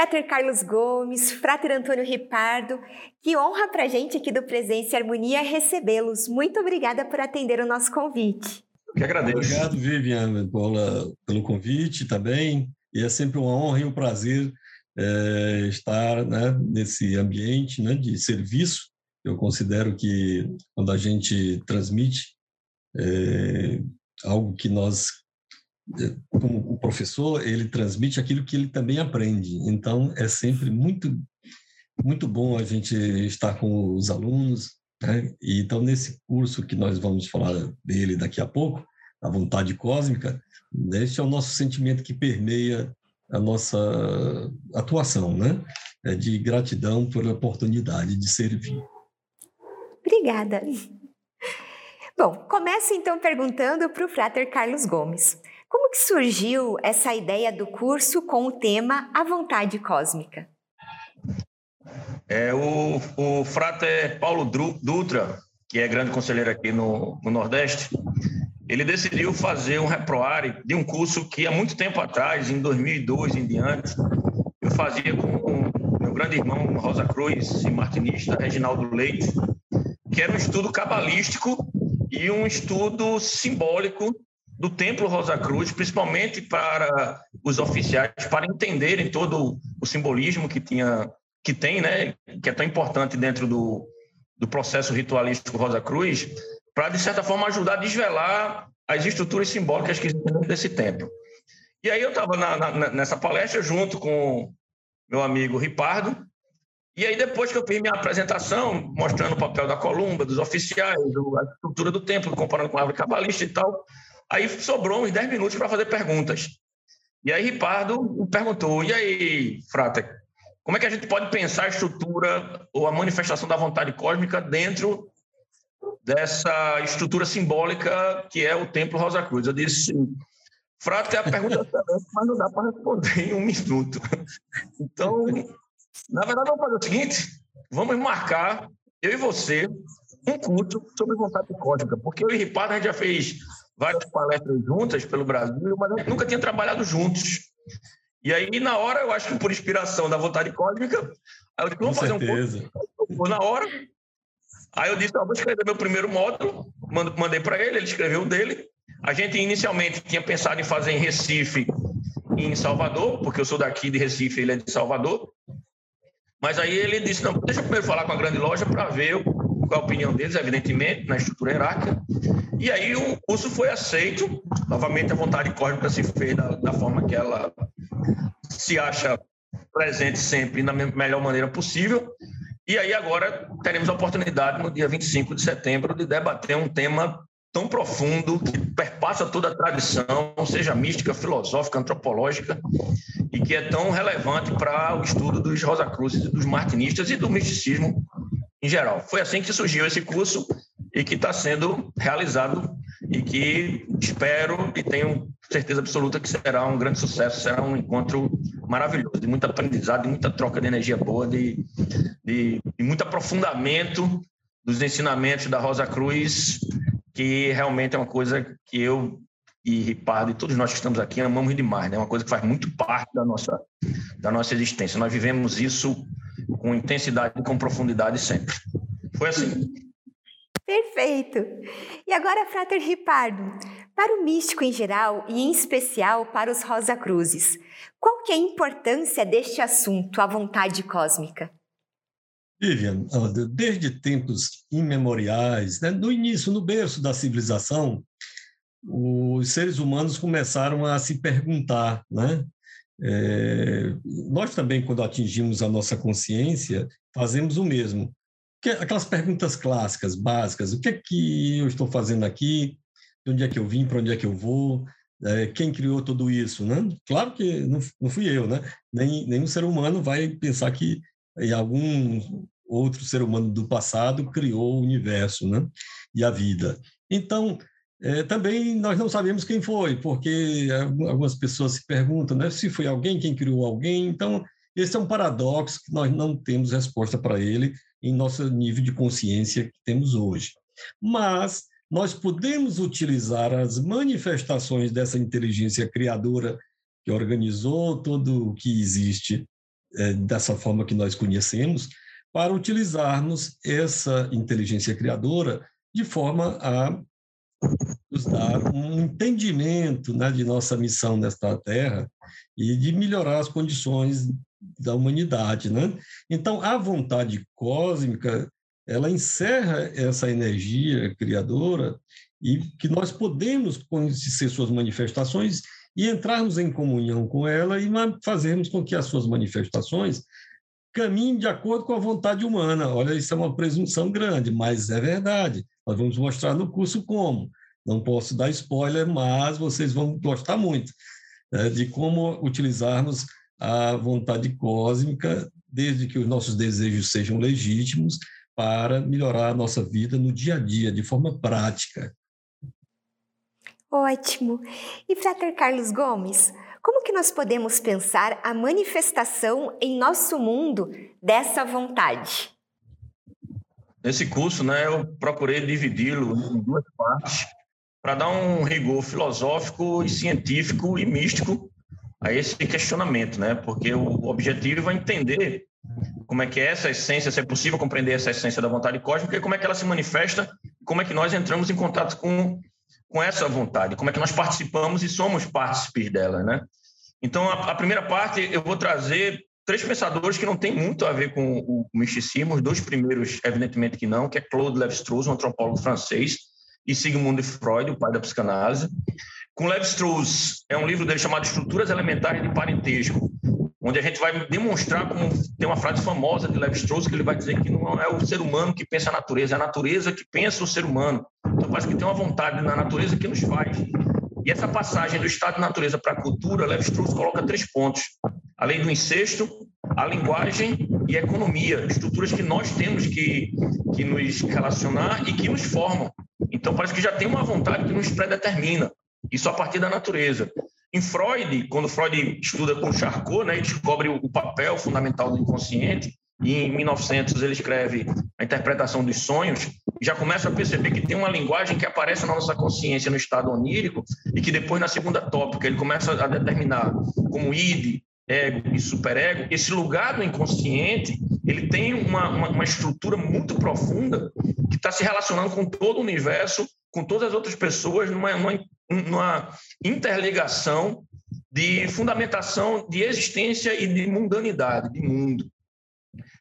Frater Carlos Gomes, Frater Antônio Ripardo, que honra para a gente aqui do Presença e Harmonia recebê-los. Muito obrigada por atender o nosso convite. Eu que agradeço. Obrigado, Vivian, pela, pelo convite também. E é sempre uma honra e um prazer é, estar né, nesse ambiente né, de serviço. Eu considero que quando a gente transmite é, algo que nós, como o professor, ele transmite aquilo que ele também aprende. Então, é sempre muito, muito bom a gente estar com os alunos. Né? E, então, nesse curso que nós vamos falar dele daqui a pouco, a vontade cósmica, este é o nosso sentimento que permeia a nossa atuação, né? É de gratidão pela oportunidade de servir. Obrigada. Bom, começo então perguntando para o Frater Carlos Gomes. Como que surgiu essa ideia do curso com o tema A Vontade Cósmica? É, o, o Frater Paulo Dutra, que é grande conselheiro aqui no, no Nordeste, ele decidiu fazer um reproare de um curso que há muito tempo atrás, em 2002 em diante, eu fazia com meu grande irmão Rosa Cruz e martinista Reginaldo Leite, que era um estudo cabalístico e um estudo simbólico do Templo Rosa Cruz, principalmente para os oficiais, para entenderem todo o simbolismo que tinha, que tem, né, que é tão importante dentro do, do processo ritualístico Rosa Cruz, para, de certa forma, ajudar a desvelar as estruturas simbólicas que existem dentro desse templo. E aí eu estava nessa palestra junto com meu amigo Ripardo, e aí depois que eu fiz minha apresentação, mostrando o papel da columba, dos oficiais, a estrutura do templo, comparando com a árvore cabalista e tal, aí sobrou uns 10 minutos para fazer perguntas. E aí Ripardo perguntou, e aí, Frata, como é que a gente pode pensar a estrutura ou a manifestação da vontade cósmica dentro dessa estrutura simbólica que é o Templo Rosa Cruz. Eu disse, Frato, é a pergunta mas não dá para responder em um minuto. Então, na verdade, vamos fazer o seguinte: vamos marcar, eu e você, um curso sobre vontade cósmica, porque eu e Ripardo a gente já fez várias palestras juntas pelo Brasil, mas a gente nunca tinha trabalhado juntos. E aí, na hora, eu acho que por inspiração da vontade cósmica, eu disse, vamos fazer certeza. um curso. Na hora, Aí eu disse, ah, vou escrever meu primeiro módulo, mandei para ele, ele escreveu o dele. A gente inicialmente tinha pensado em fazer em Recife e em Salvador, porque eu sou daqui de Recife, ele é de Salvador. Mas aí ele disse, não, deixa eu primeiro falar com a grande loja para ver a opinião deles, evidentemente, na estrutura hierárquica. E aí o curso foi aceito, novamente a vontade cósmica se fez da, da forma que ela se acha presente sempre na melhor maneira possível. E aí agora teremos a oportunidade, no dia 25 de setembro, de debater um tema tão profundo que perpassa toda a tradição, seja mística, filosófica, antropológica, e que é tão relevante para o estudo dos Rosacruzes e dos martinistas e do misticismo em geral. Foi assim que surgiu esse curso e que está sendo realizado e que espero e tenho certeza absoluta que será um grande sucesso, será um encontro maravilhoso, de muito aprendizado, de muita troca de energia boa, de, de, de muito aprofundamento dos ensinamentos da Rosa Cruz, que realmente é uma coisa que eu e Ripardo e todos nós que estamos aqui amamos demais, né? É uma coisa que faz muito parte da nossa, da nossa existência. Nós vivemos isso com intensidade e com profundidade sempre. Foi assim. Perfeito! E agora, Frater Ripardo, para o místico em geral e em especial para os Rosa Cruzes, qual que é a importância deste assunto, a vontade cósmica? Vivian, desde tempos imemoriais, né, no início, no berço da civilização, os seres humanos começaram a se perguntar, né? É, nós também, quando atingimos a nossa consciência, fazemos o mesmo aquelas perguntas clássicas, básicas, o que é que eu estou fazendo aqui, de onde é que eu vim, para onde é que eu vou, é, quem criou tudo isso, né? Claro que não, não fui eu, né? Nem, nenhum ser humano vai pensar que em algum outro ser humano do passado criou o universo, né? E a vida. Então, é, também nós não sabemos quem foi, porque algumas pessoas se perguntam, né? Se foi alguém, quem criou alguém. Então, esse é um paradoxo que nós não temos resposta para ele, em nosso nível de consciência que temos hoje. Mas nós podemos utilizar as manifestações dessa inteligência criadora que organizou tudo o que existe é, dessa forma que nós conhecemos, para utilizarmos essa inteligência criadora de forma a nos dar um entendimento né, de nossa missão nesta Terra e de melhorar as condições da humanidade, né? Então, a vontade cósmica, ela encerra essa energia criadora e que nós podemos conhecer suas manifestações e entrarmos em comunhão com ela e fazermos com que as suas manifestações caminhem de acordo com a vontade humana. Olha, isso é uma presunção grande, mas é verdade. Nós vamos mostrar no curso como. Não posso dar spoiler, mas vocês vão gostar muito né, de como utilizarmos a vontade cósmica, desde que os nossos desejos sejam legítimos, para melhorar a nossa vida no dia a dia, de forma prática. Ótimo. E Frater Carlos Gomes, como que nós podemos pensar a manifestação em nosso mundo dessa vontade? Nesse curso, né, eu procurei dividi-lo em duas partes para dar um rigor filosófico e científico e místico a esse questionamento, né? Porque o objetivo é entender como é que é essa essência, se é possível compreender essa essência da vontade cósmica e como é que ela se manifesta, como é que nós entramos em contato com, com essa vontade, como é que nós participamos e somos partícipes dela, né? Então, a, a primeira parte eu vou trazer três pensadores que não têm muito a ver com o misticismo, os dois primeiros, evidentemente que não, que é Claude Lévi-Strauss, um antropólogo francês, e Sigmund Freud, o pai da psicanálise. Com Levi-Strauss, é um livro dele chamado Estruturas Elementares de Parentesco, onde a gente vai demonstrar como tem uma frase famosa de Levi-Strauss que ele vai dizer que não é o ser humano que pensa a natureza, é a natureza que pensa o ser humano. Então parece que tem uma vontade na natureza que nos faz. E essa passagem do estado de natureza para a cultura, Levi-Strauss coloca três pontos: a lei do incesto, a linguagem e a economia, estruturas que nós temos que, que nos relacionar e que nos formam. Então, parece que já tem uma vontade que nos predetermina, isso a partir da natureza. Em Freud, quando Freud estuda com Charcot, né, descobre o papel fundamental do inconsciente, e em 1900 ele escreve a interpretação dos sonhos, já começa a perceber que tem uma linguagem que aparece na nossa consciência no estado onírico, e que depois, na segunda tópica, ele começa a determinar como id, ego e superego, esse lugar do inconsciente, ele tem uma, uma, uma estrutura muito profunda que está se relacionando com todo o universo, com todas as outras pessoas, numa, numa, numa interligação de fundamentação de existência e de mundanidade, de mundo.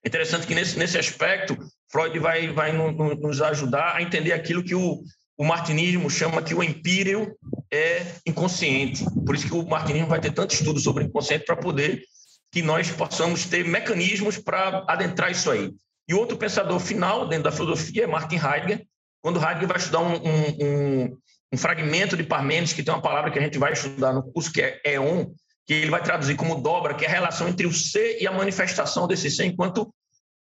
É interessante que nesse, nesse aspecto, Freud vai, vai no, no, nos ajudar a entender aquilo que o, o martinismo chama que o empírio é inconsciente. Por isso que o martinismo vai ter tanto estudo sobre inconsciente para poder que nós possamos ter mecanismos para adentrar isso aí. E outro pensador final dentro da filosofia é Martin Heidegger, quando Heidegger vai estudar um, um, um, um fragmento de Parmênides, que tem uma palavra que a gente vai estudar no curso, que é eon, que ele vai traduzir como dobra, que é a relação entre o ser e a manifestação desse ser enquanto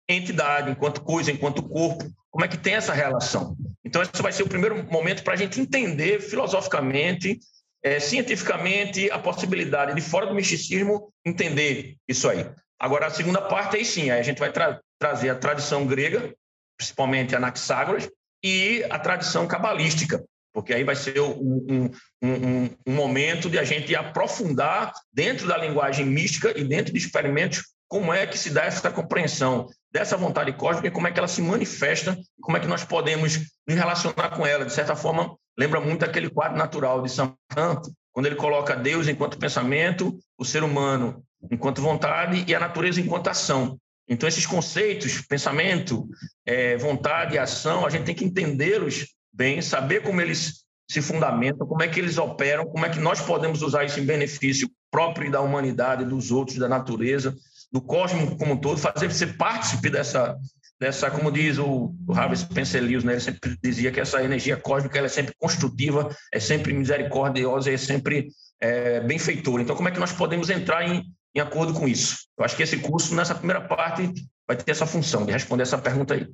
entidade, enquanto coisa, enquanto corpo. Como é que tem essa relação? Então, esse vai ser o primeiro momento para a gente entender filosoficamente, é, cientificamente, a possibilidade de, fora do misticismo, entender isso aí. Agora, a segunda parte aí sim, aí a gente vai tra trazer a tradição grega, principalmente Anaxágoras, e a tradição cabalística, porque aí vai ser um, um, um, um, momento de a gente aprofundar dentro da linguagem mística e dentro de experimentos como é que se dá essa compreensão dessa vontade cósmica e como é que ela se manifesta como é que nós podemos nos relacionar com ela. De certa forma, lembra muito aquele quadro natural de Santo, quando ele coloca Deus enquanto pensamento, o ser humano enquanto vontade e a natureza enquanto ação. Então, esses conceitos, pensamento, é, vontade e ação, a gente tem que entendê-los bem, saber como eles se fundamentam, como é que eles operam, como é que nós podemos usar isso em benefício próprio da humanidade, dos outros, da natureza, do cosmos como um todo, fazer você partícipe dessa, dessa como diz o, o Harvey Spencer Lewis, né? ele sempre dizia que essa energia cósmica ela é sempre construtiva, é sempre misericordiosa, é sempre é, benfeitora. Então, como é que nós podemos entrar em, em acordo com isso? Eu acho que esse curso, nessa primeira parte, vai ter essa função de responder essa pergunta aí.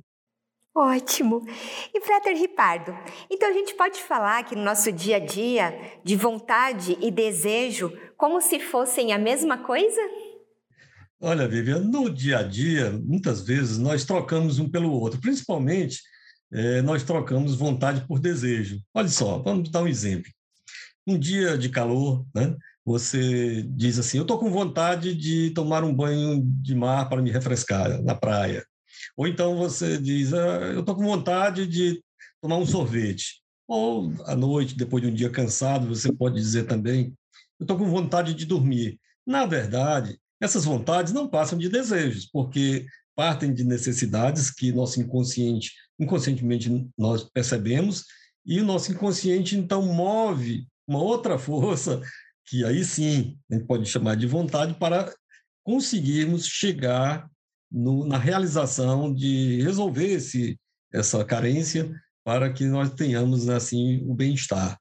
Ótimo! E Frater Ripardo, então a gente pode falar que no nosso dia a dia de vontade e desejo como se fossem a mesma coisa? Olha, Vivian, no dia a dia, muitas vezes nós trocamos um pelo outro, principalmente é, nós trocamos vontade por desejo. Olha só, vamos dar um exemplo. Um dia de calor, né? você diz assim: Eu estou com vontade de tomar um banho de mar para me refrescar na praia. Ou então você diz: ah, Eu estou com vontade de tomar um sorvete. Ou à noite, depois de um dia cansado, você pode dizer também: Eu estou com vontade de dormir. Na verdade, essas vontades não passam de desejos, porque partem de necessidades que nosso inconsciente, inconscientemente nós percebemos, e o nosso inconsciente então move uma outra força que aí sim a gente pode chamar de vontade para conseguirmos chegar no, na realização de resolver esse, essa carência para que nós tenhamos assim o bem-estar.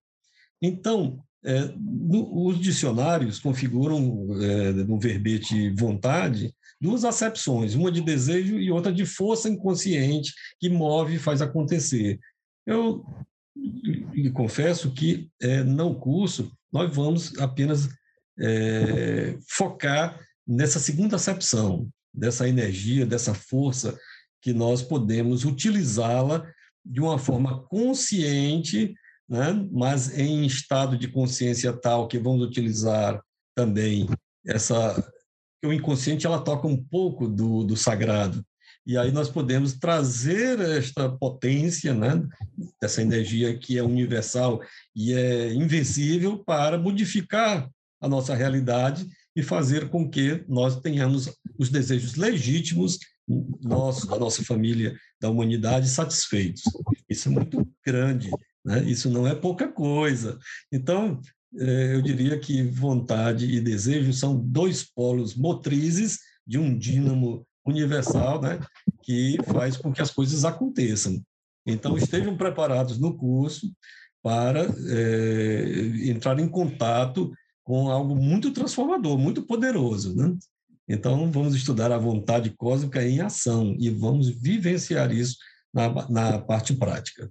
Então, é, no, os dicionários configuram é, no verbete vontade duas acepções, uma de desejo e outra de força inconsciente que move e faz acontecer. Eu lhe confesso que é, não curso nós vamos apenas é, focar nessa segunda acepção, dessa energia, dessa força, que nós podemos utilizá-la de uma forma consciente, né? mas em estado de consciência tal que vamos utilizar também essa. O inconsciente ela toca um pouco do, do sagrado, e aí nós podemos trazer esta potência, né, dessa energia que é universal e é invencível para modificar a nossa realidade e fazer com que nós tenhamos os desejos legítimos nossos, da nossa família, da humanidade satisfeitos. Isso é muito grande, né? Isso não é pouca coisa. Então, eh, eu diria que vontade e desejo são dois polos motrizes de um dínamo universal, né, que faz com que as coisas aconteçam. Então, estejam preparados no curso para é, entrar em contato com algo muito transformador, muito poderoso. Né? Então, vamos estudar a vontade cósmica em ação e vamos vivenciar isso na, na parte prática.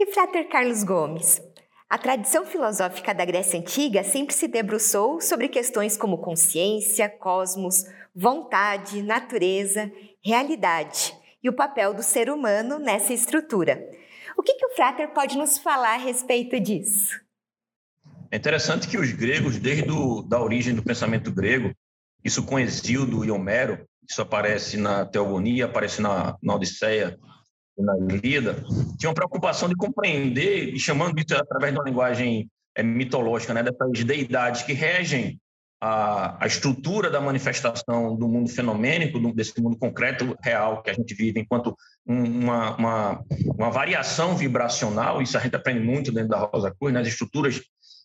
E Frater Carlos Gomes, a tradição filosófica da Grécia Antiga sempre se debruçou sobre questões como consciência, cosmos, vontade, natureza, realidade e o papel do ser humano nessa estrutura. O que, que o Frater pode nos falar a respeito disso? É interessante que os gregos, desde a origem do pensamento grego, isso com Exildo e Homero, isso aparece na Teogonia, aparece na, na Odisseia, na Ilíada, tinham preocupação de compreender, e chamando isso através de uma linguagem é, mitológica, né, dessas deidades que regem a, a estrutura da manifestação do mundo fenomênico, desse mundo concreto, real, que a gente vive, enquanto uma, uma, uma variação vibracional, isso a gente aprende muito dentro da Rosa Cruz, nas estruturas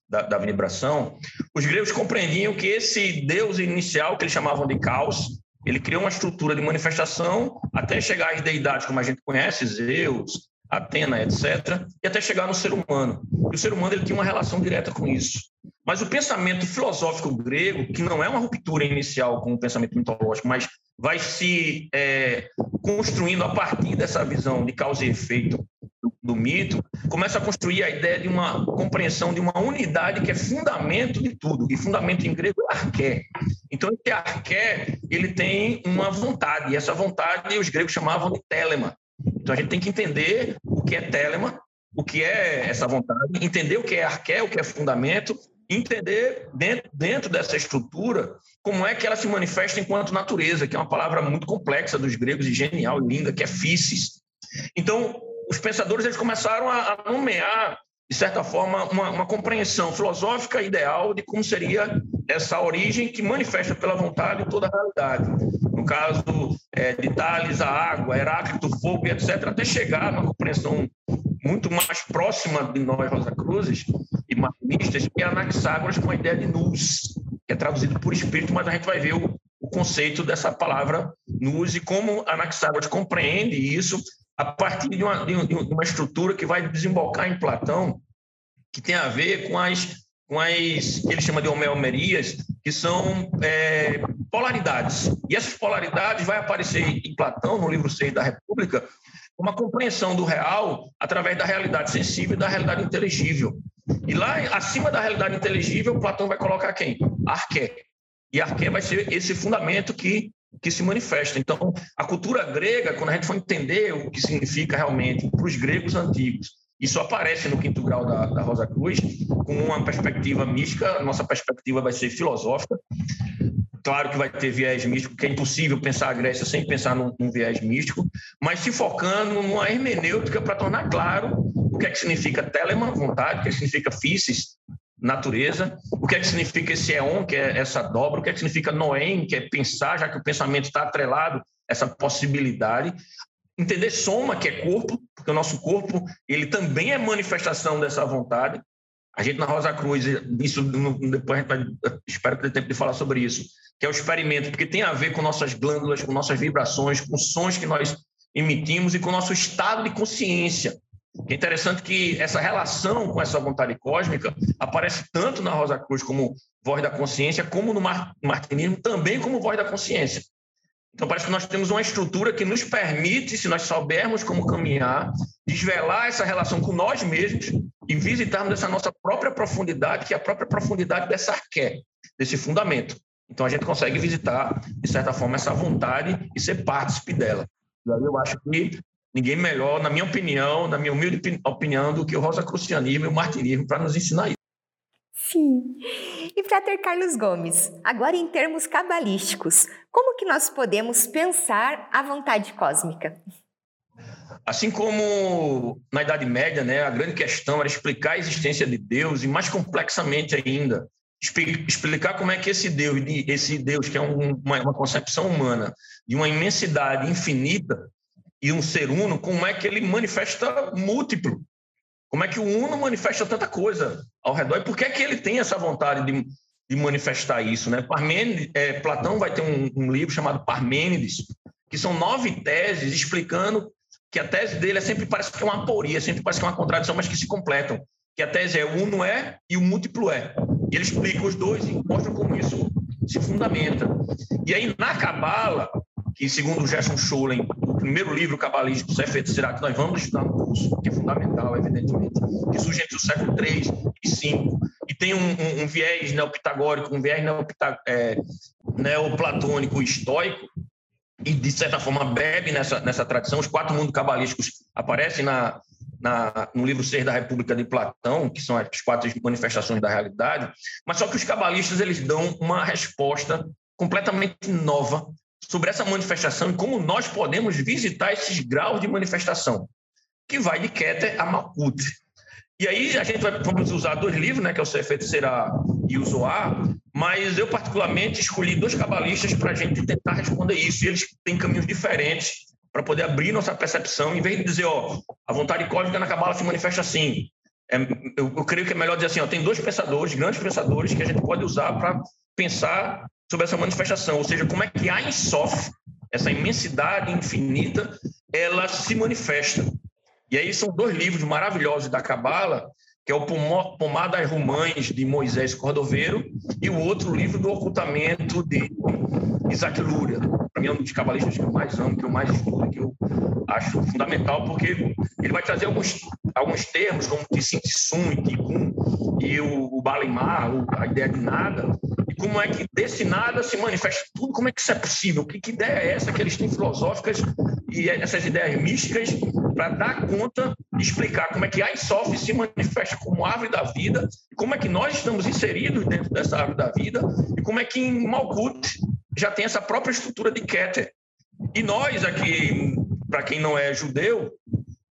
da, da, vibração, os gregos compreendiam que esse Deus inicial, que eles chamavam de caos, ele criou uma estrutura de manifestação até chegar às deidades como a gente conhece, Zeus, Atena, etc., e até chegar no ser humano. E o ser humano ele tinha uma relação direta com isso. Mas o pensamento filosófico grego, que não é uma ruptura inicial com o pensamento mitológico, mas vai se é, construindo a partir dessa visão de causa e efeito do, do, mito, começa a construir a ideia de uma compreensão de uma unidade que é fundamento de tudo, e fundamento em grego é arqué. Então, esse arqué, ele tem uma vontade, e essa vontade os gregos chamavam de telema. Então, a gente tem que entender o que é telema, o que é essa vontade, entender o que é arqué, o que é fundamento, entender dentro, dentro dessa estrutura como é que ela se manifesta enquanto natureza, que é uma palavra muito complexa dos gregos e genial, linda, que é physis. Então, os pensadores eles começaram a, a nomear, de certa forma, uma, uma, compreensão filosófica ideal de como seria essa origem que manifesta pela vontade toda a realidade. No caso é, de Tales, a água, Heráclito, o fogo, etc., até chegar numa compreensão muito mais próxima de nós, Rosa Cruzes, e marxistas, é Anaxágoras com a ideia de nus, que é traduzido por espírito, mas a gente vai ver o, o conceito dessa palavra nus e como Anaxágoras compreende isso a partir de uma, de uma estrutura que vai desembocar em Platão, que tem a ver com as, com as que ele chama de homeomerias, que são é, polaridades. E essas polaridades vai aparecer em Platão, no livro 6 da República, uma compreensão do real através da realidade sensível e da realidade inteligível. E lá, acima da realidade inteligível, Platão vai colocar quem? Arqué. E Arqué vai ser esse fundamento que, que se manifesta. Então, a cultura grega, quando a gente for entender o que significa realmente para os gregos antigos, Isso aparece no quinto grau da, da Rosa Cruz, com uma perspectiva mística, nossa perspectiva vai ser filosófica. Claro que vai ter viés místico, que é impossível pensar a Grécia sem pensar num, num viés místico, mas se focando numa hermenêutica para tornar claro o que é que significa telema, vontade, o que, é que significa physis, natureza, o que é que significa esse eon, que é essa dobra, o que é que significa noem, que é pensar, já que o pensamento está atrelado essa possibilidade, entender soma, que é corpo, porque o nosso corpo ele também é manifestação dessa vontade. A gente na Rosa Cruz, isso depois a gente vai, espero que tempo de falar sobre isso, que é o experimento, porque tem a ver com nossas glândulas, com nossas vibrações, com sons que nós emitimos e com o nosso estado de consciência. É interessante que essa relação com essa vontade cósmica aparece tanto na Rosa Cruz como voz da consciência, como no martinismo também como voz da consciência. Então, parece que nós temos uma estrutura que nos permite, se nós soubermos como caminhar, desvelar essa relação com nós mesmos e visitarmos essa nossa própria profundidade, que é a própria profundidade dessa arqué, desse fundamento. Então, a gente consegue visitar, de certa forma, essa vontade e ser partícipe dela. Eu acho que ninguém melhor, na minha opinião, na minha humilde opinião, do que o Rosa Crucianismo e o martirismo para nos ensinar isso. Sim. E Frater Carlos Gomes, agora em termos cabalísticos, como que nós podemos pensar a vontade cósmica? Assim como na Idade Média, né, a grande questão era explicar a existência de Deus e mais complexamente ainda, explicar como é que esse Deus, esse Deus que é uma, uma concepção humana de uma imensidade infinita e um ser uno, como é que ele manifesta múltiplo, como é que o Uno manifesta tanta coisa ao redor? E por que é que ele tem essa vontade de, de manifestar isso? Né? Parmênides, é, Platão vai ter um, um, livro chamado Parmênides, que são nove teses explicando que a tese dele é sempre parece que é uma aporia, sempre parece que é uma contradição, mas que se completam. Que a tese é o uno é e o múltiplo é. E ele explica os dois e mostra como isso se fundamenta. E aí, na Cabala, que segundo Gerson Scholem, o primeiro livro cabalístico, Sefer será que nós vamos estudar no curso, que é fundamental, evidentemente, que surge entre o século III e V, e tem um, um, um viés neopitagórico, um viés é, neoplatônico estoico, e de certa forma bebe nessa, nessa tradição. Os quatro mundos cabalísticos aparecem na, na, no livro Ser da República de Platão, que são as quatro manifestações da realidade, mas só que os cabalistas eles dão uma resposta completamente nova sobre essa manifestação e como nós podemos visitar esses graus de manifestação, que vai de Keter a Malkut. E aí a gente vai, vamos usar dois livros, né, que é o Sefet Será e o Zoar, mas eu particularmente escolhi dois cabalistas para a gente tentar responder isso, e eles têm caminhos diferentes para poder abrir nossa percepção, em vez de dizer, ó, a vontade cósmica na cabala se manifesta assim. É, eu, eu, creio que é melhor dizer assim, ó, tem dois pensadores, grandes pensadores, que a gente pode usar para pensar sobre essa manifestação, ou seja, como é que a Insof, essa imensidade infinita, ela se manifesta. E aí são dois livros maravilhosos da Cabala, que é o Pomadas Rumães, de Moisés Cordoveiro, e o outro livro do Ocultamento, de Isaac Luria. Para mim é um dos cabalistas que eu mais amo, que eu mais estudo, que eu acho fundamental, porque ele vai trazer alguns, alguns termos, como Tissum e Tikkun, e o, o Balimar, a ideia de nada, como é que desse nada se manifesta tudo, como é que isso é possível? Que, que ideia é essa que eles têm filosóficas e essas ideias místicas para dar conta e explicar como é que a Isof se manifesta como árvore da vida, como é que nós estamos inseridos dentro dessa árvore da vida e como é que em Malkut já tem essa própria estrutura de Keter. E nós aqui, para quem não é judeu,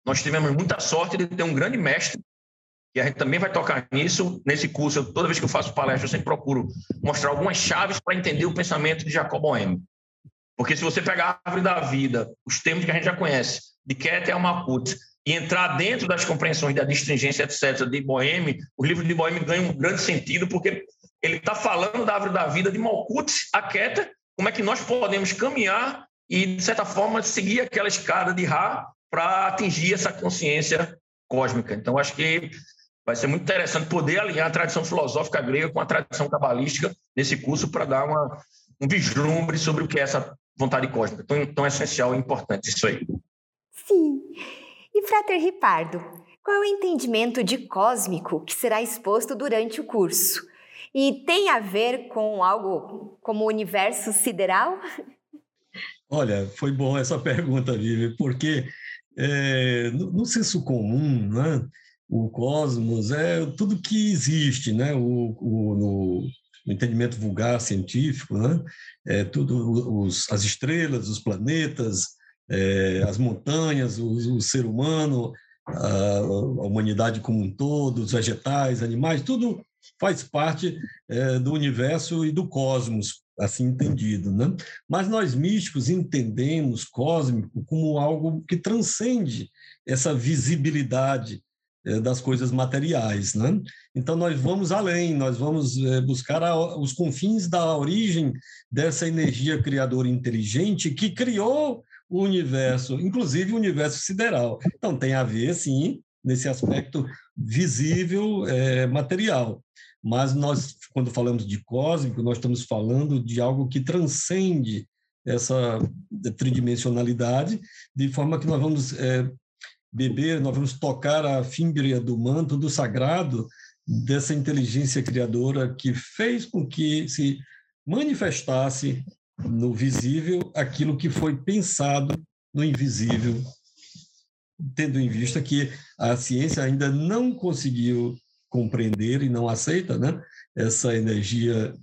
nós tivemos muita sorte de ter um grande mestre e a gente também vai tocar nisso. Nesse curso, eu, toda vez que eu faço palestra, eu sempre procuro mostrar algumas chaves para entender o pensamento de Jacob Boehme. Porque se você pegar a árvore da vida, os termos que a gente já conhece, de Keter a Maput, e entrar dentro das compreensões da distringência, etc., de Boehme, o livro de Boehme ganha um grande sentido, porque ele está falando da árvore da vida de Malkut a Keter, como é que nós podemos caminhar e, de certa forma, seguir aquela escada de Ra para atingir essa consciência cósmica. Então, acho que vai ser muito interessante poder alinhar a tradição filosófica grega com a tradição cabalística nesse curso para dar uma, um vislumbre sobre o que é essa vontade cósmica. Tão, tão essencial e importante isso aí. Sim. E Frater Ripardo, qual é o entendimento de cósmico que será exposto durante o curso? E tem a ver com algo como o universo sideral? Olha, foi bom essa pergunta, Vivi, porque é, no, no, senso comum, né? O cosmos é tudo que existe, né? o, o no, entendimento vulgar científico, né? é tudo os, as estrelas, os planetas, é, as montanhas, o, o, ser humano, a, a, humanidade como um todo, os vegetais, animais, tudo faz parte é, do universo e do cosmos, assim entendido. Né? Mas nós místicos entendemos cósmico como algo que transcende essa visibilidade das coisas materiais. Né? Então, nós vamos além, nós vamos é, buscar os confins da origem dessa energia criadora inteligente que criou o universo, inclusive o universo sideral. Então, tem a ver, sim, nesse aspecto visível, é, material. Mas nós, quando falamos de cósmico, nós estamos falando de algo que transcende essa tridimensionalidade, de forma que nós vamos é, beber, nós vamos tocar a fímbria do manto do sagrado dessa inteligência criadora que fez com que se manifestasse no visível aquilo que foi pensado no invisível, tendo em vista que a ciência ainda não conseguiu compreender e não aceita né, essa energia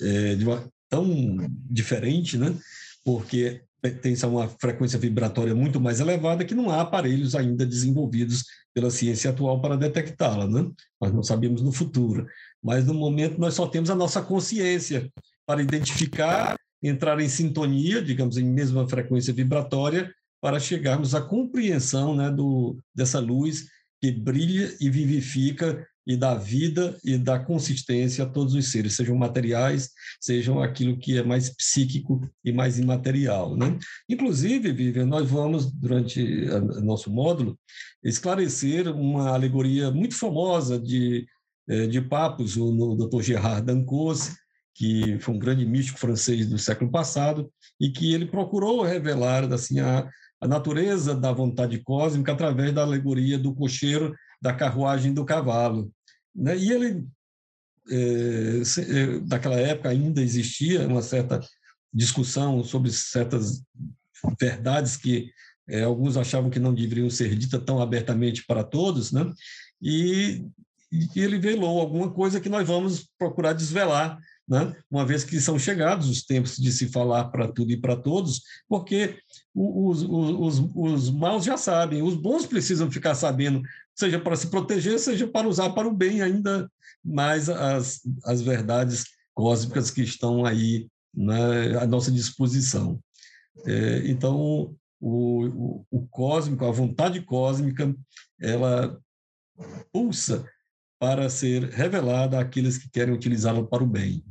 é, uma, tão diferente, né, porque tem uma frequência vibratória muito mais elevada que não há aparelhos ainda desenvolvidos pela ciência atual para detectá-la, né? Nós não sabemos no futuro, mas no momento nós só temos a nossa consciência para identificar, entrar em sintonia, digamos, em mesma frequência vibratória, para chegarmos à compreensão né, do, dessa luz que brilha e vivifica e dá vida e dá consistência a todos os seres, sejam materiais, sejam aquilo que é mais psíquico e mais imaterial. Né? Inclusive, Vivian, nós vamos, durante o nosso módulo, esclarecer uma alegoria muito famosa de, eh, de Papos, no Dr. Gerard Dancos, que foi um grande místico francês do século passado, e que ele procurou revelar assim, a, a natureza da vontade cósmica através da alegoria do cocheiro da carruagem do cavalo. Né? E ele, é, é, naquela época, ainda existia uma certa discussão sobre certas verdades que é, alguns achavam que não deveriam ser ditas tão abertamente para todos, né? e, e ele velou alguma coisa que nós vamos procurar desvelar né? uma vez que são chegados os tempos de se falar para tudo e para todos, porque os, os, os, os maus já sabem, os bons precisam ficar sabendo, seja para se proteger, seja para usar para o bem ainda mais as, as verdades cósmicas que estão aí na, à nossa disposição. É, então, o, o, o cósmico, a vontade cósmica, ela pulsa para ser revelada àqueles que querem utilizá-la para o bem.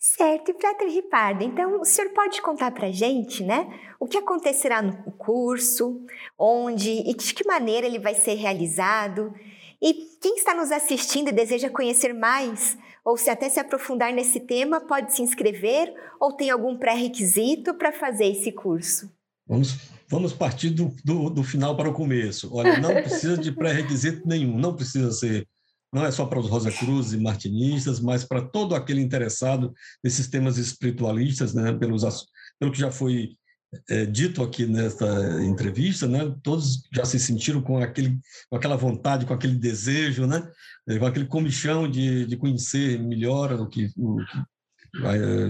Certo, e Frater Ripardo, então o senhor pode contar para a gente, né, o que acontecerá no curso, onde e de que maneira ele vai ser realizado, e quem está nos assistindo e deseja conhecer mais, ou se até se aprofundar nesse tema, pode se inscrever ou tem algum pré-requisito para fazer esse curso? Vamos, vamos partir do, do, do final para o começo. Olha, não precisa de pré-requisito nenhum, não precisa ser não é só para os Rosa Cruz e martinistas, mas para todo aquele interessado nesses temas espiritualistas, né, pelos, pelo que já foi é, dito aqui nesta entrevista, né, todos já se sentiram com, aquele, com aquela vontade, com aquele desejo, né, com aquele comichão de, de conhecer melhor o que, o,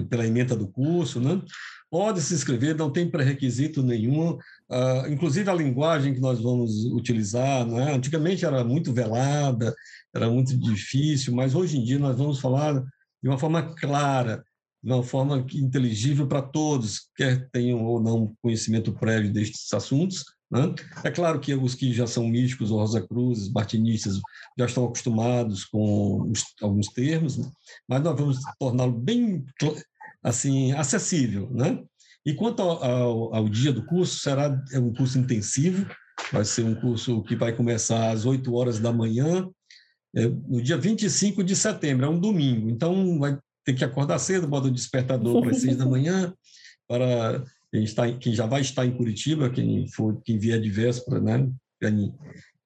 pela emenda do curso, né? Pode se inscrever, não tem pré-requisito nenhum. Uh, inclusive a linguagem que nós vamos utilizar, né? antigamente era muito velada, era muito difícil, mas hoje em dia nós vamos falar de uma forma clara, de uma forma inteligível para todos, quer tenham ou não conhecimento prévio destes assuntos. Né? É claro que os que já são místicos, ou Rosa Cruz, martinistas, já estão acostumados com os, alguns termos, né? mas nós vamos torná-lo bem assim acessível. Né? E quanto ao, ao, ao dia do curso, será é um curso intensivo, vai ser um curso que vai começar às 8 horas da manhã é, no dia 25 de setembro, é um domingo. Então, vai ter que acordar cedo, bota o despertador para as 6 da manhã, para quem, está, quem já vai estar em Curitiba, quem, for, quem vier de véspera, né,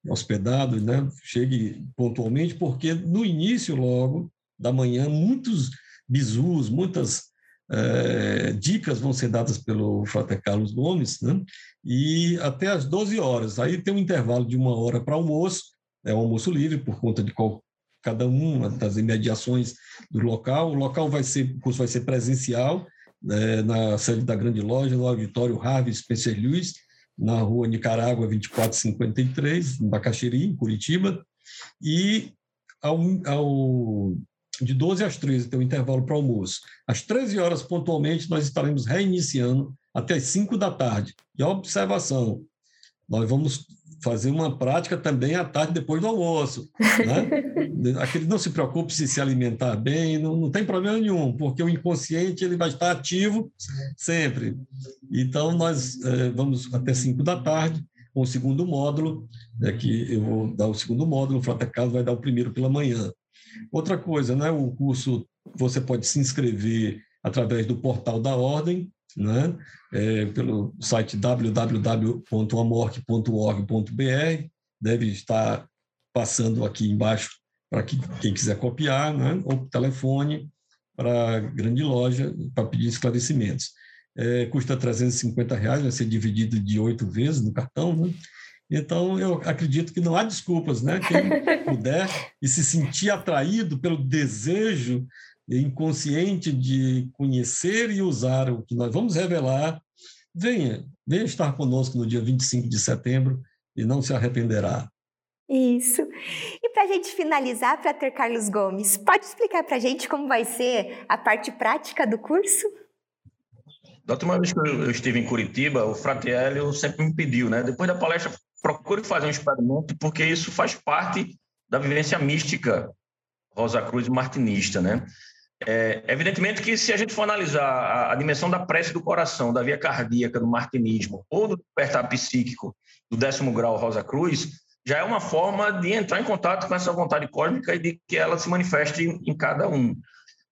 hospedado, né, chegue pontualmente, porque no início, logo da manhã, muitos bisus, muitas é, dicas vão ser dadas pelo Frater Carlos Gomes, né? e até às 12 horas. Aí tem um intervalo de uma hora para almoço, é um almoço livre por conta de qual, cada uma das imediações do local. O local vai ser, o curso vai ser presencial, é, na sede da Grande Loja, no auditório Harvey Spencer Lewis, na rua Nicarágua 2453, em Bacaxiri, em Curitiba, e ao, ao, de 12 às 13 tem um intervalo para almoço. Às 13 horas, pontualmente, nós estaremos reiniciando até as 5 da tarde. E observação, nós vamos fazer uma prática também à tarde, depois do almoço. Né? Aquele não se preocupe se se alimentar bem, não, não tem problema nenhum, porque o inconsciente ele vai estar ativo sempre. Então, nós é, vamos até 5 da tarde, com o segundo módulo, é que eu vou dar o segundo módulo, o Frata Carlos vai dar o primeiro pela manhã. Outra coisa, né, o curso você pode se inscrever através do portal da Ordem, né? É, pelo site www.amorc.org.br, deve estar passando aqui embaixo para que, quem quiser copiar, né? ou telefone para a grande loja para pedir esclarecimentos. É, custa 350 reais, vai ser dividido de oito vezes no cartão, né? Então, eu acredito que não há desculpas, né? Quem puder e se sentir atraído pelo desejo inconsciente de conhecer e usar o que nós vamos revelar, venha, venha estar conosco no dia 25 de setembro e não se arrependerá. Isso. E para a gente finalizar, para ter Carlos Gomes, pode explicar para a gente como vai ser a parte prática do curso? Da última vez que eu estive em Curitiba, o Fratelli sempre me pediu, né? Depois da palestra, procure fazer um experimento, porque isso faz parte da vivência mística Rosa Cruz martinista, né? É, evidentemente que se a gente for analisar a, a, dimensão da prece do coração, da via cardíaca, do martinismo, ou do despertar psíquico do décimo grau Rosa Cruz, já é uma forma de entrar em contato com essa vontade cósmica e de que ela se manifeste em, em cada um.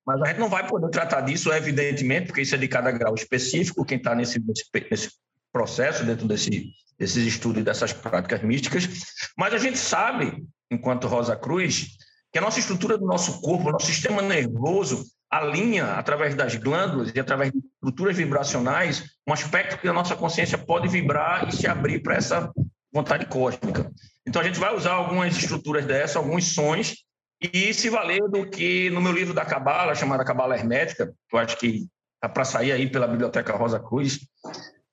Mas a gente não vai poder tratar disso, evidentemente, porque isso é de cada grau específico, quem está nesse, nesse, processo, dentro desse, desses estudos dessas práticas místicas. Mas a gente sabe, enquanto Rosa Cruz, que a nossa estrutura do nosso corpo, nosso sistema nervoso, alinha através das glândulas e através de estruturas vibracionais um aspecto que a nossa consciência pode vibrar e se abrir para essa vontade cósmica. Então a gente vai usar algumas estruturas dessas, alguns sons e se valer do que no meu livro da Cabala, chamada Cabala Hermética, que eu acho que está para sair aí pela Biblioteca Rosa Cruz,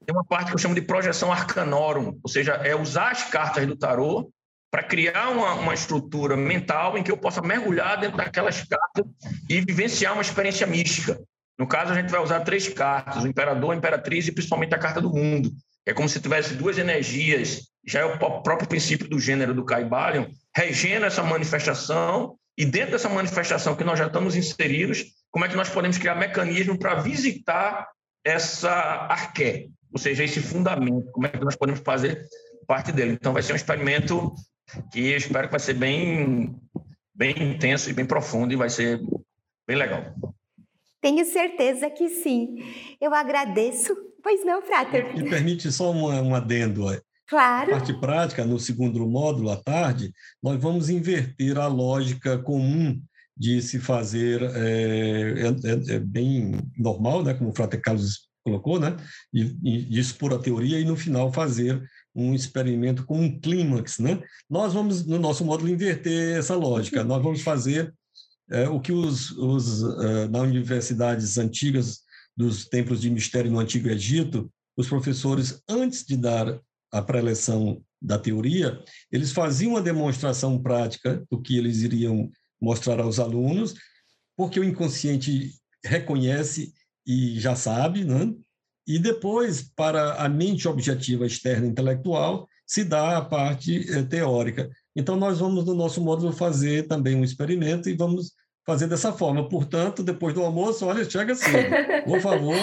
tem uma parte que eu chamo de projeção arcanorum, ou seja, é usar as cartas do tarô para criar uma, uma estrutura mental em que eu possa mergulhar dentro daquelas cartas e vivenciar uma experiência mística. No caso, a gente vai usar três cartas: o imperador, a imperatriz e principalmente a carta do mundo. É como se tivesse duas energias, já é o próprio princípio do gênero do Caibalion, regendo essa manifestação e dentro dessa manifestação que nós já estamos inseridos, como é que nós podemos criar mecanismo para visitar essa arqué, ou seja, esse fundamento, como é que nós podemos fazer parte dele. Então vai ser um experimento que eu espero que vai ser bem, bem intenso e bem profundo e vai ser bem legal. Tenho certeza que sim. Eu agradeço. Pois não, Frater? Me permite só um, um adendo. Claro. parte prática, no segundo módulo, à tarde, nós vamos inverter a lógica comum de se fazer, é, é, é bem normal, né, como o Frater Carlos colocou, né, de, de expor a teoria e, no final, fazer um experimento com um clímax, né? Nós vamos, no nosso módulo, inverter essa lógica. Nós vamos fazer é, o que os, os uh, na universidades antigas dos templos de mistério no Antigo Egito, os professores, antes de dar a preleção da teoria, eles faziam uma demonstração prática do que eles iriam mostrar aos alunos, porque o inconsciente reconhece e já sabe, né? E depois, para a mente objetiva externa intelectual, se dá a parte eh, teórica. Então, nós vamos, no nosso módulo, fazer também um experimento e vamos fazer dessa forma. Portanto, depois do almoço, olha, chega cedo, por favor,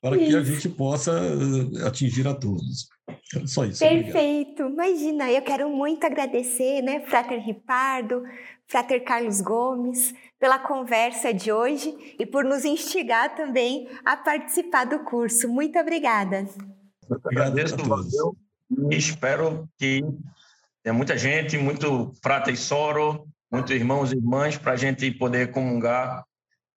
para que a gente possa eh, atingir a todos. Só isso. Perfeito. Obrigado. Imagina, eu quero muito agradecer, né, Frater Ripardo, Frater Carlos Gomes, pela conversa de hoje e por nos instigar também a participar do curso. Muito obrigada. Eu agradeço, valeu. E espero que tenha muita gente, muito Frater Soro, muitos irmãos e irmãs, para a gente poder comungar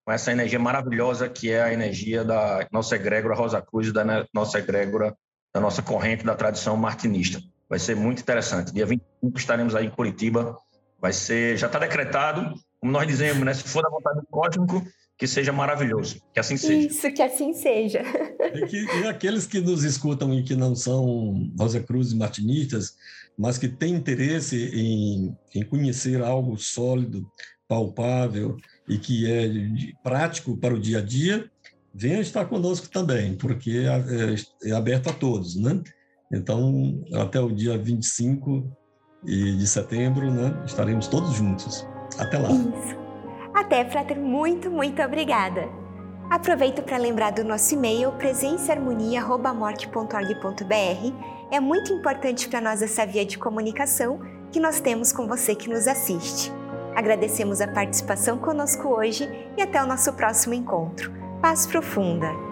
com essa energia maravilhosa que é a energia da nossa egrégora Rosa Cruz, da nossa egrégora, da nossa corrente da tradição martinista. Vai ser muito interessante. Dia 25 estaremos aí em Curitiba. Vai ser, já está decretado, como nós dizemos, né? Se for da vontade do cósmico, que seja maravilhoso, que assim seja. Isso, que assim seja. E, que, e aqueles que nos escutam e que não são Rosa Cruz e martinistas, mas que têm interesse em, em conhecer algo sólido, palpável e que é prático para o dia a dia, venha estar conosco também, porque é, é, é aberto a todos, né? Então, até o dia 25 de setembro, né, estaremos todos juntos. Até lá. Isso. Até, Frater, muito, muito obrigada. Aproveito para lembrar do nosso e-mail presençaharmonia.morte.org.br. É muito importante para nós essa via de comunicação que nós temos com você que nos assiste. Agradecemos a participação conosco hoje e até o nosso próximo encontro. Paz profunda!